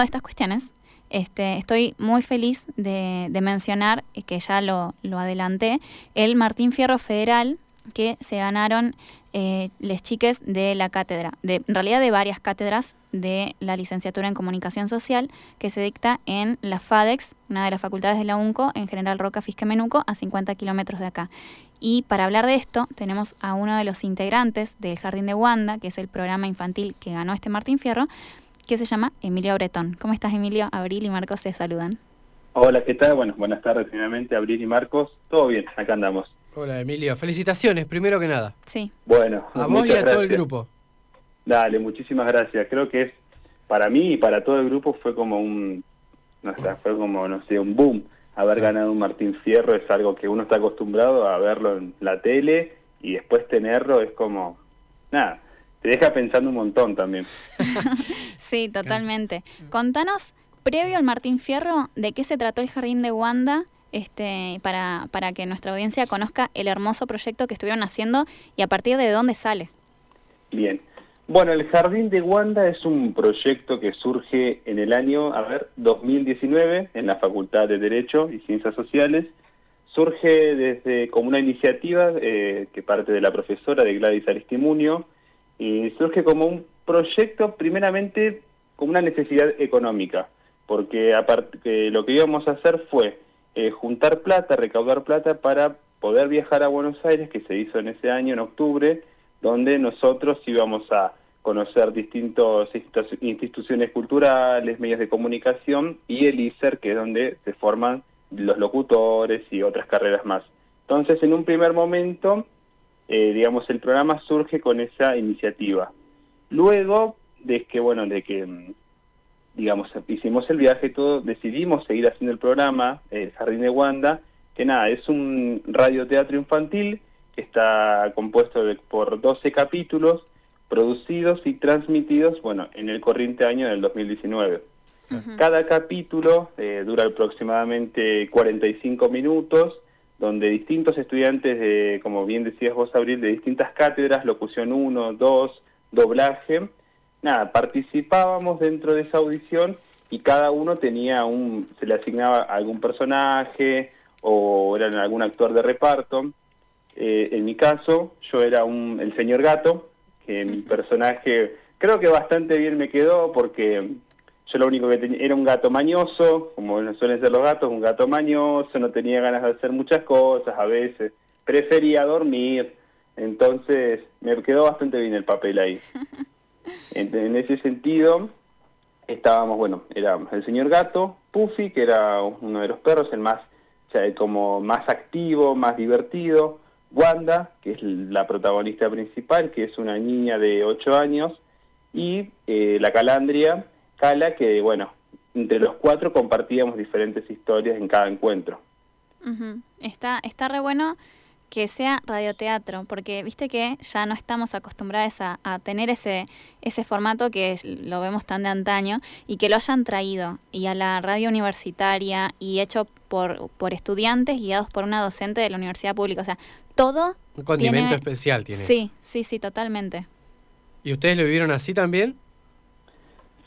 de estas cuestiones, este, estoy muy feliz de, mencionar, que ya lo, adelanté, el Martín Fierro Federal que se ganaron eh, les chiques de la cátedra, de, en realidad de varias cátedras de la licenciatura en comunicación social que se dicta en la FADEX, una de las facultades de la UNCO, en General Roca Fisquemenuco, a 50 kilómetros de acá. Y para hablar de esto, tenemos a uno de los integrantes del Jardín de Wanda, que es el programa infantil que ganó este Martín Fierro, que se llama Emilio Bretón. ¿Cómo estás, Emilio? Abril y Marcos te saludan. Hola, ¿qué tal? Bueno, buenas tardes, finalmente, Abril y Marcos. Todo bien, acá andamos. Hola, Emilio. Felicitaciones, primero que nada. Sí. Bueno, a vos y a todo el grupo. Dale, muchísimas gracias. Creo que es, para mí y para todo el grupo fue como un, no sé, fue como, no sé, un boom. Haber ganado un Martín Fierro es algo que uno está acostumbrado a verlo en la tele y después tenerlo es como, nada, te deja pensando un montón también. sí, totalmente. Contanos, previo al Martín Fierro, ¿de qué se trató el Jardín de Wanda? Este, para, para que nuestra audiencia conozca el hermoso proyecto que estuvieron haciendo y a partir de dónde sale. Bien. Bueno, el Jardín de Wanda es un proyecto que surge en el año, a ver, 2019, en la Facultad de Derecho y Ciencias Sociales. Surge desde como una iniciativa eh, que parte de la profesora de Gladys Aristimunio, surge como un proyecto primeramente como una necesidad económica, porque aparte lo que íbamos a hacer fue eh, juntar plata, recaudar plata para poder viajar a Buenos Aires, que se hizo en ese año, en octubre, donde nosotros íbamos a conocer distintas instituciones culturales, medios de comunicación y el ISER, que es donde se forman los locutores y otras carreras más. Entonces, en un primer momento, eh, digamos, el programa surge con esa iniciativa. Luego de que, bueno, de que, mm, digamos, hicimos el viaje todo, decidimos seguir haciendo el programa, el Jardín de Wanda, que nada, es un radioteatro infantil que está compuesto por 12 capítulos producidos y transmitidos, bueno, en el corriente año del 2019. Cada capítulo eh, dura aproximadamente 45 minutos, donde distintos estudiantes, de, como bien decías vos, Abril, de distintas cátedras, locución 1, 2, doblaje, nada, participábamos dentro de esa audición y cada uno tenía un, se le asignaba algún personaje o era algún actor de reparto. Eh, en mi caso, yo era un, el señor gato, que mi personaje creo que bastante bien me quedó porque yo lo único que tenía era un gato mañoso, como suelen ser los gatos, un gato mañoso, no tenía ganas de hacer muchas cosas a veces, prefería dormir, entonces me quedó bastante bien el papel ahí. En, ese sentido, estábamos, bueno, era el señor gato, Puffy, que era uno de los perros, el más, como más activo, más divertido, Wanda, que es la protagonista principal, que es una niña de 8 años, y eh, la calandria, que, bueno, entre los cuatro compartíamos diferentes historias en cada encuentro. Está, está re bueno que sea radioteatro, porque viste que ya no estamos acostumbrados a, tener ese, ese formato que lo vemos tan de antaño y que lo hayan traído y a la radio universitaria y hecho por, por estudiantes guiados por una docente de la universidad pública. O sea, todo... Un condimento especial tiene. Sí, sí, sí, totalmente. ¿Y ustedes lo vivieron así también?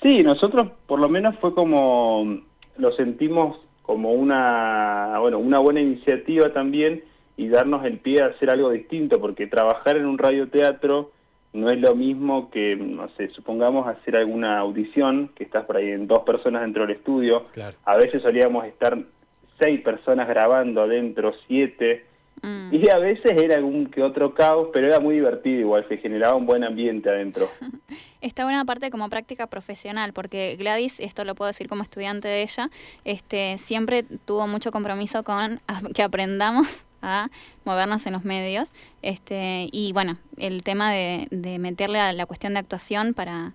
Sí, nosotros por lo menos fue como, lo sentimos como una, bueno, una buena iniciativa también y darnos el pie a hacer algo distinto, porque trabajar en un radioteatro no es lo mismo que, no sé, supongamos hacer alguna audición, que estás por ahí en dos personas dentro del estudio. A veces solíamos estar seis personas grabando adentro, siete, Mm. Y a veces era algún que otro caos, pero era muy divertido igual, se generaba un buen ambiente adentro. Está buena parte como práctica profesional, porque Gladys, esto lo puedo decir como estudiante de ella, este, siempre tuvo mucho compromiso con que aprendamos a movernos en los medios. Este, y bueno, el tema de, de meterle a la cuestión de actuación para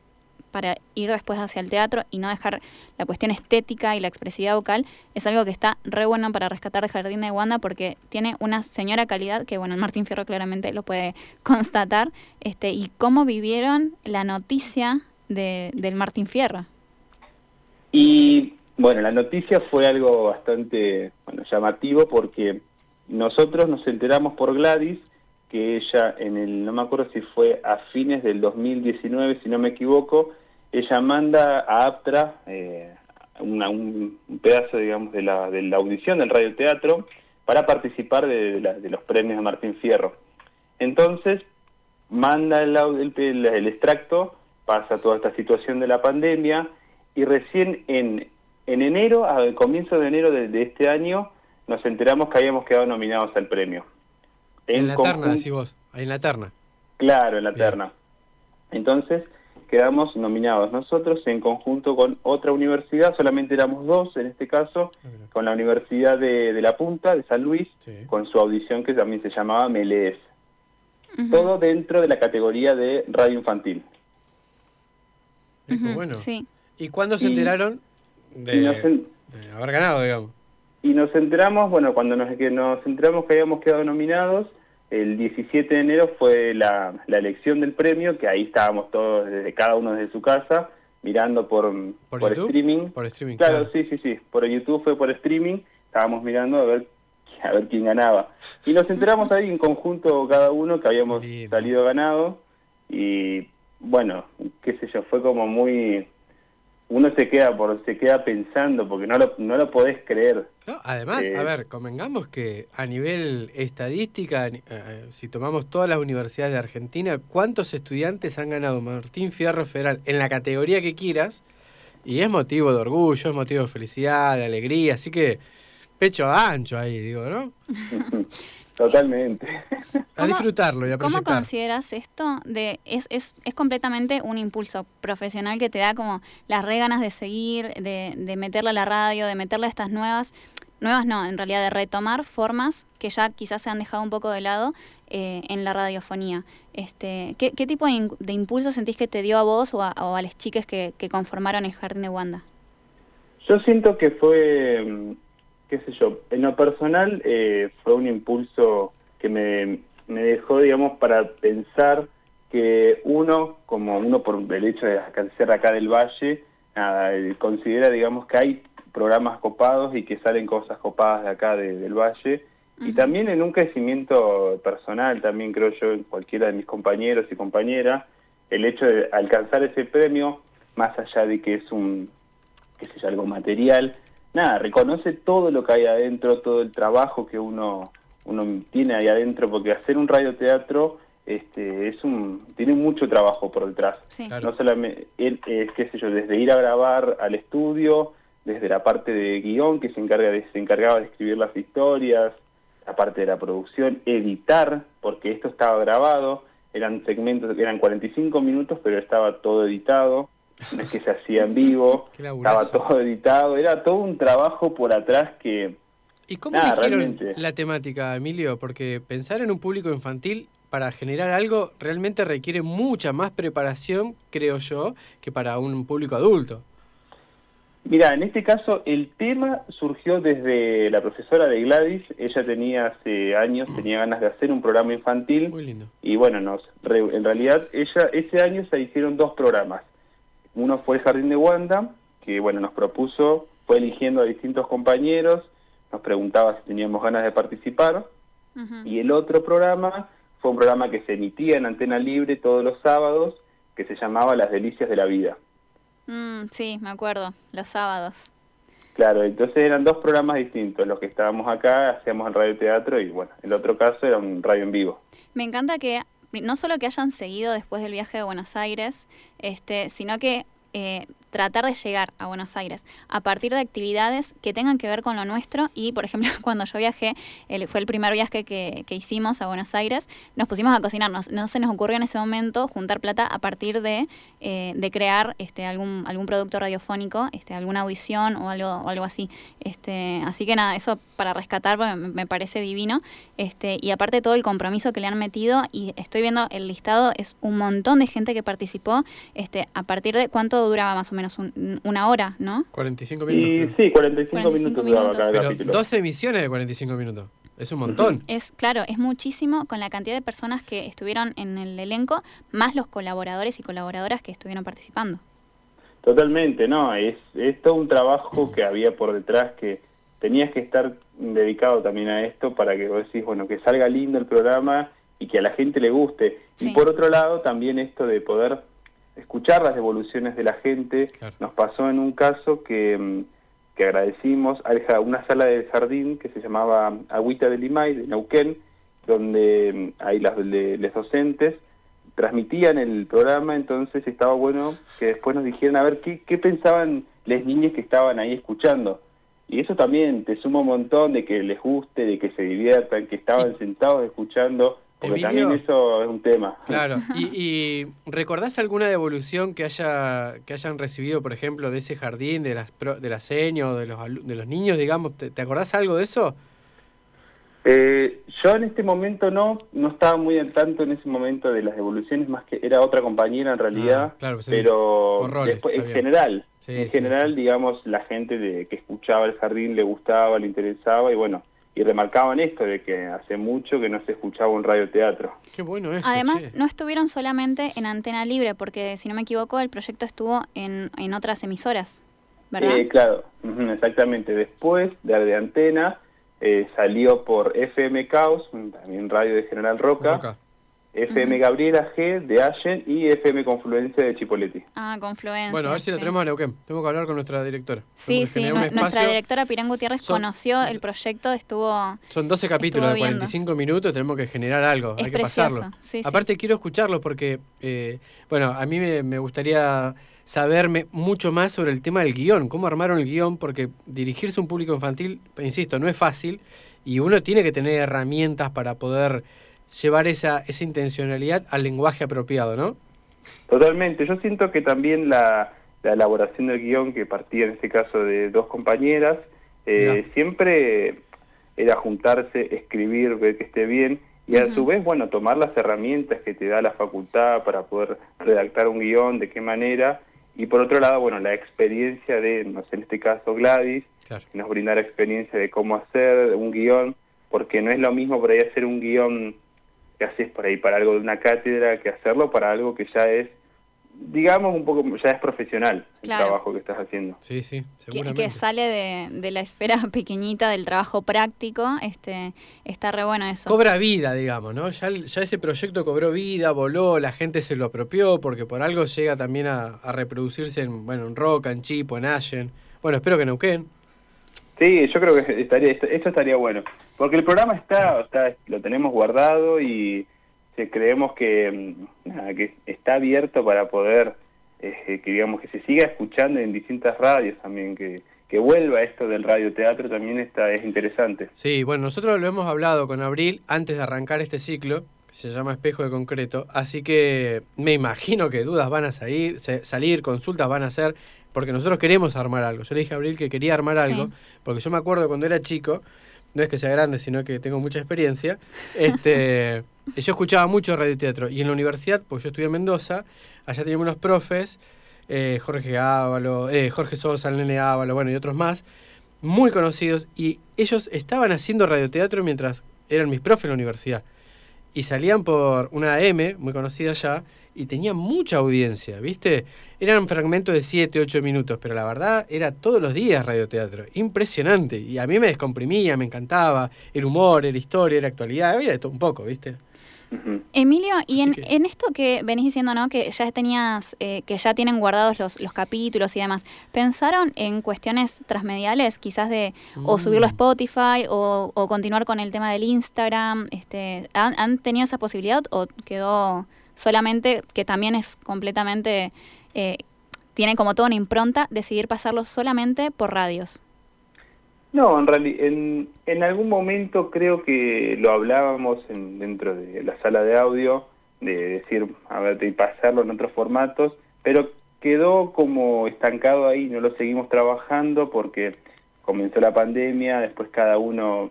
para ir después hacia el teatro y no dejar la cuestión estética y la expresividad vocal, es algo que está re bueno para rescatar de Jardín de Wanda porque tiene una señora calidad que, bueno, el Martín Fierro claramente lo puede constatar, este, y cómo vivieron la noticia de, del Martín Fierro. Y bueno, la noticia fue algo bastante bueno, llamativo porque nosotros nos enteramos por Gladys que ella en el, no me acuerdo si fue a fines del 2019, si no me equivoco, ella manda a Aptra eh, un, pedazo, digamos, de la, de la audición del radioteatro para participar de, los premios de Martín Fierro. Entonces, manda el, el, extracto, pasa toda esta situación de la pandemia, y recién en, en enero, al comienzo de enero de, este año, nos enteramos que habíamos quedado nominados al premio. En, la terna, decís vos, en la terna. Claro, en la terna. Entonces, quedamos nominados nosotros en conjunto con otra universidad, solamente éramos dos en este caso, ah, con la Universidad de, La Punta, de San Luis, con su audición que también se llamaba Melees. Todo dentro de la categoría de radio infantil. bueno. ¿Y cuándo se enteraron de, haber ganado, digamos? Y nos enteramos, bueno, cuando nos, que nos enteramos que habíamos quedado nominados, el 17 de enero fue la, elección del premio, que ahí estábamos todos, desde cada uno desde su casa, mirando por, por, streaming. Por streaming, claro, sí, sí, sí. Por YouTube fue por streaming, estábamos mirando a ver a ver quién ganaba. Y nos enteramos ahí en conjunto cada uno que habíamos salido ganado y bueno, qué sé yo, fue como muy uno se queda por se queda pensando porque no lo, no lo podés creer. además, a ver, convengamos que a nivel estadística, eh, eh, si tomamos todas las universidades de Argentina, ¿cuántos estudiantes han ganado Martín Fierro Federal en la categoría que quieras? Y es motivo de orgullo, es motivo de felicidad, de alegría, así que pecho ancho ahí, digo, ¿no? Totalmente. A disfrutarlo y a ¿Cómo consideras esto? de es, es, es completamente un impulso profesional que te da como las re ganas de seguir, de, de meterle a la radio, de meterle a estas nuevas, nuevas no, en realidad de retomar formas que ya quizás se han dejado un poco de lado eh, en la radiofonía. Este, ¿qué, ¿Qué tipo de, impulso sentís que te dio a vos o a, o a las chicas que, que conformaron el Jardín de Wanda? Yo siento que fue qué sé yo, en lo personal eh, fue un impulso que me, me, dejó, digamos, para pensar que uno, como uno por el hecho de ser acá del Valle, eh, considera, digamos, que hay programas copados y que salen cosas copadas de acá del Valle, y también en un crecimiento personal, también creo yo, en cualquiera de mis compañeros y compañeras, el hecho de alcanzar ese premio, más allá de que es un, qué sé yo, algo material, nada, reconoce todo lo que hay adentro, todo el trabajo que uno, uno tiene ahí adentro, porque hacer un radioteatro este, es un, tiene mucho trabajo por detrás. No solamente, eh, qué sé yo, desde ir a grabar al estudio, desde la parte de guion que se, encarga de, se encargaba de escribir las historias, la parte de la producción, editar, porque esto estaba grabado, eran segmentos, eran 45 minutos, pero estaba todo editado que se hacía en vivo, estaba todo editado, era todo un trabajo por atrás que... ¿Y cómo eligieron la temática, Emilio? Porque pensar en un público infantil para generar algo realmente requiere mucha más preparación, creo yo, que para un público adulto. Mira, en este caso el tema surgió desde la profesora de Gladys. Ella tenía hace años, tenía ganas de hacer un programa infantil. Muy lindo. Y bueno, nos, en realidad ella ese año se hicieron dos programas. Uno fue el Jardín de Wanda, que bueno, nos propuso, fue eligiendo a distintos compañeros, nos preguntaba si teníamos ganas de participar, y el otro programa fue un programa que se emitía en Antena Libre todos los sábados, que se llamaba Las Delicias de la Vida. Mm, sí, me acuerdo, los sábados. Claro, entonces eran dos programas distintos, los que estábamos acá hacíamos el radio teatro y bueno, el otro caso era un radio en vivo. Me encanta que no solo que hayan seguido después del viaje de Buenos Aires, este, sino que eh, tratar de llegar a Buenos Aires a partir de actividades que tengan que ver con lo nuestro y, por ejemplo, cuando yo viajé, fue el primer viaje que, hicimos a Buenos Aires, nos pusimos a cocinarnos. No se nos ocurrió en ese momento juntar plata a partir de, eh, de crear este, algún, algún producto radiofónico, este, alguna audición o algo, o algo así. Este, así que nada, eso para rescatar me, parece divino. Este, y aparte todo el compromiso que le han metido y estoy viendo el listado, es un montón de gente que participó este, a partir de cuánto duraba más o menos menos una hora, ¿no? 45 minutos. sí, 45, minutos. Pero dos emisiones de 45 minutos. Es un montón. Es claro, es muchísimo con la cantidad de personas que estuvieron en el elenco, más los colaboradores y colaboradoras que estuvieron participando. Totalmente, no, es, es todo un trabajo que había por detrás que tenías que estar dedicado también a esto para que vos decís, bueno, que salga lindo el programa y que a la gente le guste. Y por otro lado, también esto de poder escuchar las devoluciones de la gente. Nos pasó en un caso que, mm, que agradecimos a una sala de jardín que se llamaba Agüita de Limay, de Neuquén, donde mm, ahí las, los docentes transmitían el programa, entonces estaba bueno que después nos dijeran a ver qué, qué pensaban las niñas que estaban ahí escuchando. Y eso también te suma un montón de que les guste, de que se diviertan, que estaban sentados escuchando, porque también eso es un tema. Claro, ¿Y, recordás alguna devolución que haya que hayan recibido, por ejemplo, de ese jardín, de las de la seño, de los, de los niños, digamos? ¿Te, ¿Te acordás algo de eso? Eh, yo en este momento no, no estaba muy al tanto en ese momento de las devoluciones, más que era otra compañera en realidad, ah, pero en general, en general, digamos, la gente de, que escuchaba el jardín le gustaba, le interesaba y bueno, y remarcaban esto de que hace mucho que no se escuchaba un radioteatro. Qué bueno eso. Además, no estuvieron solamente en Antena Libre, porque si no me equivoco, el proyecto estuvo en, en otras emisoras, ¿verdad? Eh, claro, exactamente. Después de, de Antena eh, salió por FM Caos, también radio de General Roca, FM Gabriela G de Allen y FM Confluencia de Chipoletti. Ah, Confluencia. Bueno, a ver si lo tenemos a Neuquén. Tengo que hablar con nuestra directora. Sí, sí, nuestra directora Pirán Gutiérrez conoció el proyecto, estuvo... Son 12 capítulos de 45 minutos, tenemos que generar algo, hay que pasarlo. Aparte quiero escucharlo porque, eh, bueno, a mí me, me gustaría saberme mucho más sobre el tema del guion, cómo armaron el guion, porque dirigirse a un público infantil, insisto, no es fácil y uno tiene que tener herramientas para poder llevar esa, esa intencionalidad al lenguaje apropiado, ¿no? Totalmente, yo siento que también la, elaboración del guion, que partía en este caso de dos compañeras, eh, siempre era juntarse, escribir, ver que esté bien, y a su vez, bueno, tomar las herramientas que te da la facultad para poder redactar un guion, de qué manera, y por otro lado, bueno, la experiencia de, no sé, en este caso Gladys, nos brinda la experiencia de cómo hacer un guion, porque no es lo mismo por ahí hacer un guion que haces por ahí para algo de una cátedra que hacerlo para algo que ya es digamos, un poco, ya es profesional el trabajo que estás haciendo. Sí, sí, seguramente. Que, sale de, de, la esfera pequeñita del trabajo práctico, este está re bueno eso. Cobra vida, digamos, ¿no? Ya, ya ese proyecto cobró vida, voló, la gente se lo apropió, porque por algo llega también a, reproducirse en, bueno, en Roca, en Chipo, en Allen. Bueno, espero que Neuquén. Sí, yo creo que estaría, esto, estaría bueno. Porque el programa está, está lo tenemos guardado y creemos que, mm, que está abierto para poder, eh, que digamos que se siga escuchando en distintas radios también, que, que vuelva esto del radioteatro también está, es interesante. Sí, bueno, nosotros lo hemos hablado con Abril antes de arrancar este ciclo, que se llama Espejo de Concreto, así que me imagino que dudas van a salir, salir consultas van a hacer, porque nosotros queremos armar algo. Yo le dije a Abril que quería armar algo, porque yo me acuerdo cuando era chico, no es que sea grande, sino que tengo mucha experiencia, este... yo escuchaba mucho radioteatro y en la universidad, pues yo estudié en Mendoza, allá teníamos unos profes, eh, Jorge Ávalo, eh, Jorge Sosa, Nene Ávalo, bueno, y otros más, muy conocidos, y ellos estaban haciendo radioteatro mientras eran mis profes en la universidad. Y salían por una AM, muy conocida allá, y tenía mucha audiencia, ¿viste? Eran fragmentos de 7, 8 minutos, pero la verdad era todos los días radioteatro. Impresionante. Y a mí me descomprimía, me encantaba. El humor, la historia, la actualidad, había de todo un poco, ¿viste? Emilio, y en, esto que venís diciendo, ¿no? Que ya tenías, eh, que ya tienen guardados los, los, capítulos y demás, ¿pensaron en cuestiones transmediales, quizás de o subirlo a mm. Spotify o, continuar con el tema del Instagram? Este, ¿han, tenido esa posibilidad o quedó solamente, que también es completamente, eh, tiene como toda una impronta, decidir pasarlo solamente por radios? No, en, realidad, en, algún momento creo que lo hablábamos en, dentro de la sala de audio, de decir, a ver, de pasarlo en otros formatos, pero quedó como estancado ahí, no lo seguimos trabajando porque comenzó la pandemia, después cada uno,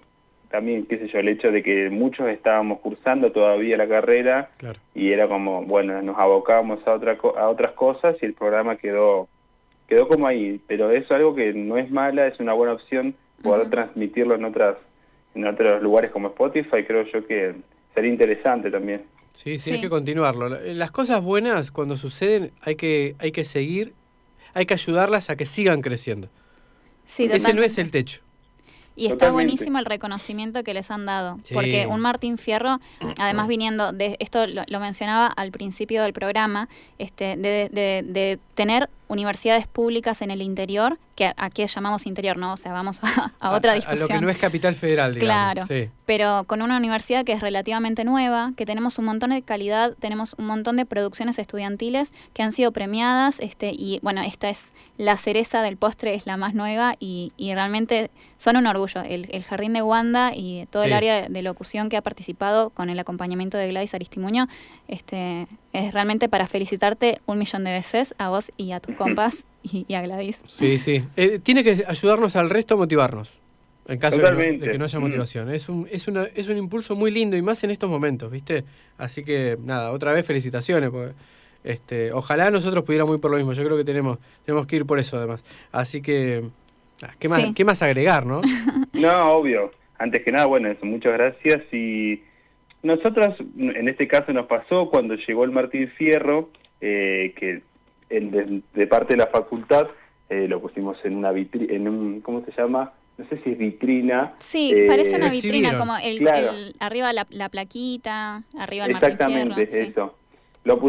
también, qué sé yo, el hecho de que muchos estábamos cursando todavía la carrera y era como, bueno, nos abocábamos a, otra, a otras cosas y el programa quedó, quedó como ahí, pero es algo que no es mala, es una buena opción poder transmitirlo en otras en otros lugares como Spotify, creo yo que sería interesante también. Sí, sí, hay que continuarlo. Las cosas buenas cuando suceden hay que hay que seguir, hay que ayudarlas a que sigan creciendo. Sí, Ese no es el techo. Y está buenísimo el reconocimiento que les han dado, porque un Martín Fierro, además viniendo de esto lo, mencionaba al principio del programa, este, de, de, de tener universidades públicas en el interior, que aquí llamamos interior, ¿no? O sea, vamos a, otra discusión. A lo que no es capital federal, digamos. Claro, pero con una universidad que es relativamente nueva, que tenemos un montón de calidad, tenemos un montón de producciones estudiantiles que han sido premiadas, este, y bueno, esta es la cereza del postre, es la más nueva, y, y realmente son un orgullo. El, el, Jardín de Wanda y todo el área de locución que ha participado con el acompañamiento de Gladys Aristimuño, este, es realmente para felicitarte un millón de veces a vos y a tus compas y, a Gladys. Sí, sí. Eh, tiene que ayudarnos al resto a motivarnos. En caso de, que no haya mm. motivación. Es, un, es, una, es un impulso muy lindo y más en estos momentos, ¿viste? Así que, nada, otra vez felicitaciones. este, ojalá nosotros pudiéramos ir por lo mismo. Yo creo que tenemos, tenemos que ir por eso, además. Así que, ¿qué más, ¿qué más agregar, no? no, obvio. Antes que nada, bueno, eso, muchas gracias. Y nosotros, en este caso nos pasó cuando llegó el Martín Fierro, eh, que de, parte de la facultad eh, lo pusimos en una vitrina, en un, ¿cómo se llama? No sé si es vitrina. Sí, parece una vitrina, como el, arriba la, la, plaquita, arriba el Martín Fierro. Exactamente, eso. Lo,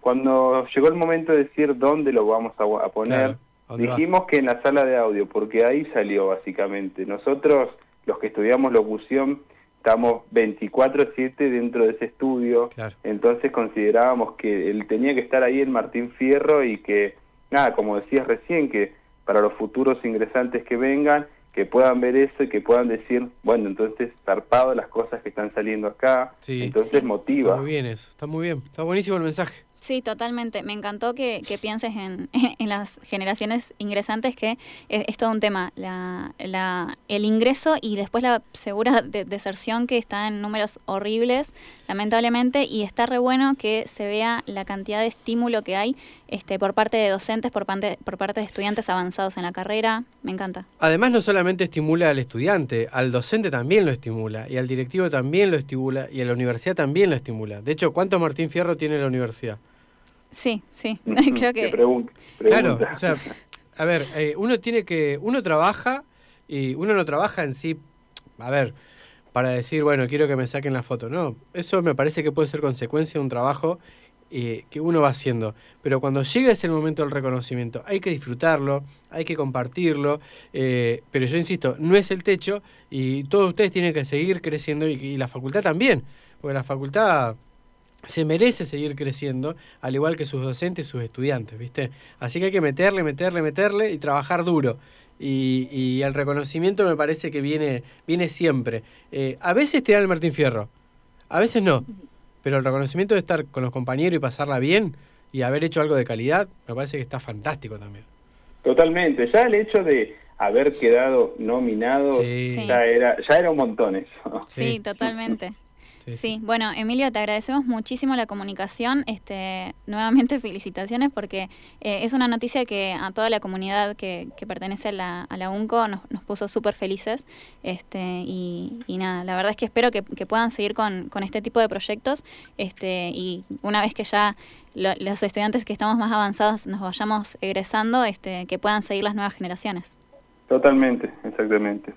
cuando llegó el momento de decir dónde lo vamos a, poner, dijimos que en la sala de audio, porque ahí salió básicamente. Nosotros, los que estudiamos locución, estamos 24/7 dentro de ese estudio, entonces considerábamos que él tenía que estar ahí en Martín Fierro y que, nada, como decías recién, que para los futuros ingresantes que vengan, que puedan ver eso y que puedan decir, bueno, entonces zarpado las cosas que están saliendo acá, entonces motiva. Está muy bien eso, está muy bien, está buenísimo el mensaje. Sí, totalmente. Me encantó que, pienses en, en, las generaciones ingresantes, que es, todo un tema. La, la, el ingreso y después la segura deserción que está en números horribles, lamentablemente, y está re bueno que se vea la cantidad de estímulo que hay este, por parte de docentes, por parte, por parte de estudiantes avanzados en la carrera. Me encanta. Además, no solamente estimula al estudiante, al docente también lo estimula, y al directivo también lo estimula, y a la universidad también lo estimula. De hecho, ¿cuánto Martín Fierro tiene la universidad? Sí, sí, creo que... Claro, o sea, a ver, eh, uno tiene que, uno trabaja y uno no trabaja en sí, a ver, para decir, bueno, quiero que me saquen la foto, no, eso me parece que puede ser consecuencia de un trabajo eh, que uno va haciendo, pero cuando llega ese momento del reconocimiento, hay que disfrutarlo, hay que compartirlo, eh, pero yo insisto, no es el techo y todos ustedes tienen que seguir creciendo y la facultad también, porque la facultad se merece seguir creciendo, al igual que sus docentes y sus estudiantes, ¿viste? Así que hay que meterle, meterle, meterle y trabajar duro. Y, y el reconocimiento me parece que viene, viene siempre. Eh, a veces te dan el Martín Fierro, a veces no. Pero el reconocimiento de estar con los compañeros y pasarla bien y haber hecho algo de calidad, me parece que está fantástico también. Totalmente. Ya el hecho de haber quedado nominado ya, era, ya era un montón eso. sí totalmente. Sí, bueno, Emilio, te agradecemos muchísimo la comunicación. Este, nuevamente felicitaciones porque eh, es una noticia que a toda la comunidad que, que pertenece a la, a la UNCO nos, nos puso súper felices. Este, y, y, nada, la verdad es que espero que, que puedan seguir con, con, este tipo de proyectos este, y una vez que ya los estudiantes que estamos más avanzados nos vayamos egresando, este, que puedan seguir las nuevas generaciones. Totalmente, exactamente.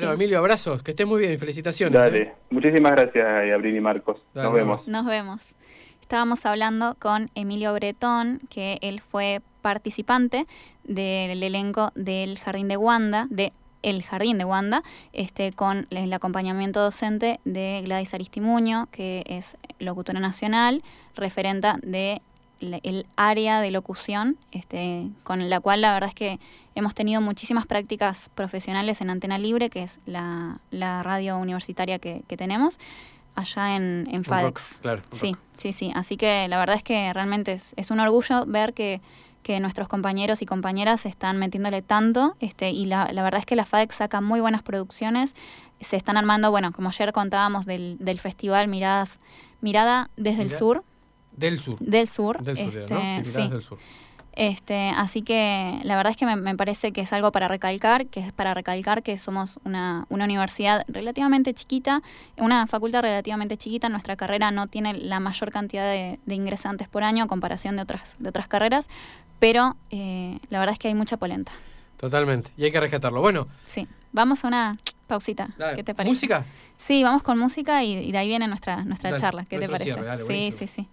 Bueno, Emilio, abrazos, que estés muy bien y felicitaciones. Dale, ¿eh? muchísimas gracias, Abril y Marcos. nos vemos. Nos vemos. Estábamos hablando con Emilio Bretón, que él fue participante del elenco del Jardín de Wanda, de El Jardín de Wanda, este, con el acompañamiento docente de Gladys Aristimuño, que es locutora nacional, referenta de el área de locución, este, con la cual la verdad es que hemos tenido muchísimas prácticas profesionales en Antena Libre, que es la, radio universitaria que, tenemos, allá en, en FADEX. claro, sí, sí, sí. Así que la verdad es que realmente es, es un orgullo ver que, que, nuestros compañeros y compañeras están metiéndole tanto, este, y la, la verdad es que la FADEX saca muy buenas producciones. Se están armando, bueno, como ayer contábamos del, del festival Miradas, Mirada desde el Sur del sur. Del sur. Del sur, este, sí, del sur. Este, así que la verdad es que me, parece que es algo para recalcar, que es para recalcar que somos una, una universidad relativamente chiquita, una facultad relativamente chiquita, nuestra carrera no tiene la mayor cantidad de, ingresantes por año a comparación de otras, de otras carreras, pero eh, la verdad es que hay mucha polenta. Totalmente, y hay que rescatarlo. Bueno. Sí, vamos a una pausita. Dale, ¿Qué te parece? ¿Música? Sí, vamos con música y, y de ahí viene nuestra, nuestra Dale, charla. ¿Qué te parece? cierre, dale, sí, sí, sí.